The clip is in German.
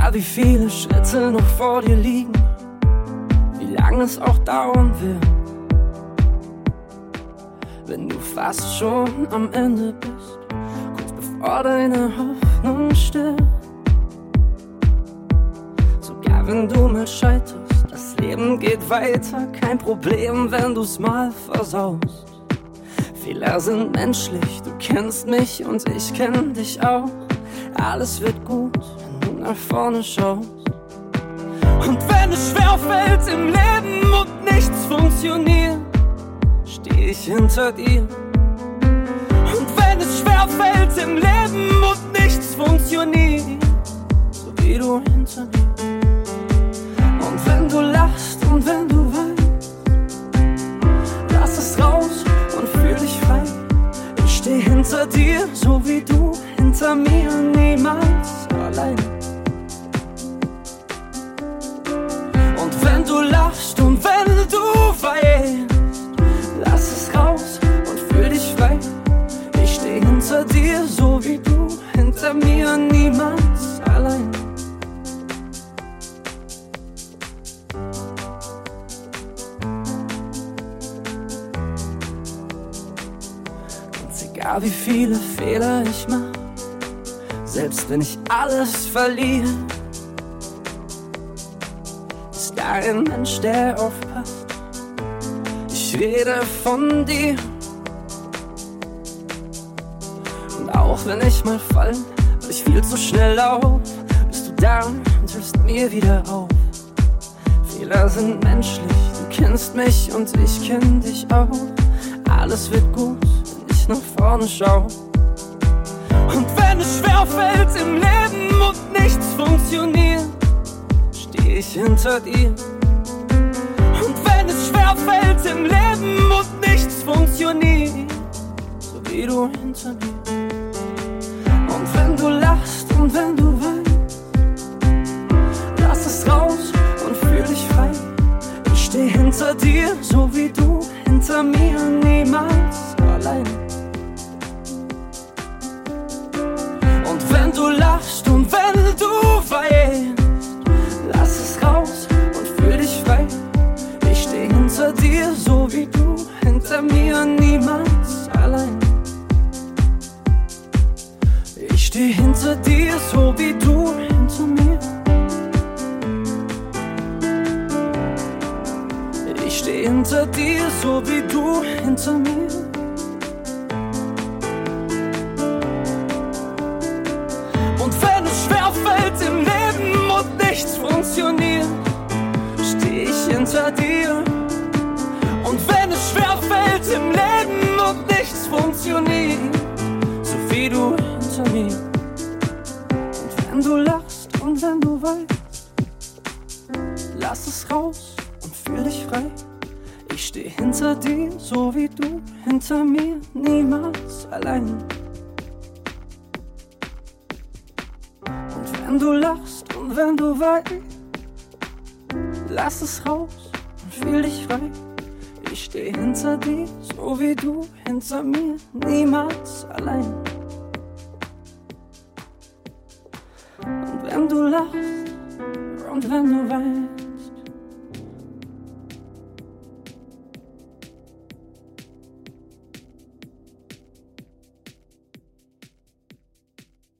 egal wie viele Schritte noch vor dir liegen, wie lange es auch dauern wird. Wenn du fast schon am Ende bist, kurz bevor deine Hoffnung stirbt. Sogar wenn du mal scheiterst, das Leben geht weiter, kein Problem, wenn du's mal versaust. Fehler sind menschlich, du kennst mich und ich kenn dich auch. Alles wird gut, nach vorne schaust. Und wenn es schwer fällt im Leben und nichts funktioniert, steh ich hinter dir. Und wenn es schwer fällt im Leben und nichts funktioniert, so wie du hinter mir. Und wenn du lachst und wenn du weinst, lass es raus und fühl dich frei. Ich steh hinter dir, so wie du hinter mir, egal wie viele Fehler ich mach, selbst wenn ich alles verliere, ist da ein Mensch, der aufpasst. Ich rede von dir. Und auch wenn ich mal fall, weil ich viel zu schnell lauf, bist du da und hilfst mir wieder auf. Fehler sind menschlich, du kennst mich und ich kenn dich auch. Alles wird gut, nach vorne schau. Und wenn es schwer fällt im Leben und nichts funktioniert, steh ich hinter dir. Und wenn es schwer fällt im Leben und nichts funktioniert, so wie du hinter mir. Und wenn du lachst niemals allein. Ich steh hinter dir, so wie du hinter mir. Ich steh hinter dir, so wie du hinter mir. Und wenn es schwer fällt im Leben und nichts funktioniert, steh ich hinter dir. Hinter mir. Und wenn du lachst und wenn du weinst, lass es raus und fühl dich frei. Ich steh hinter dir, so wie du hinter mir, niemals allein. Und wenn du lachst und wenn du weinst, lass es raus und fühl dich frei. Ich steh hinter dir, so wie du hinter mir, niemals allein. Und wenn du lachst und wenn du weinst,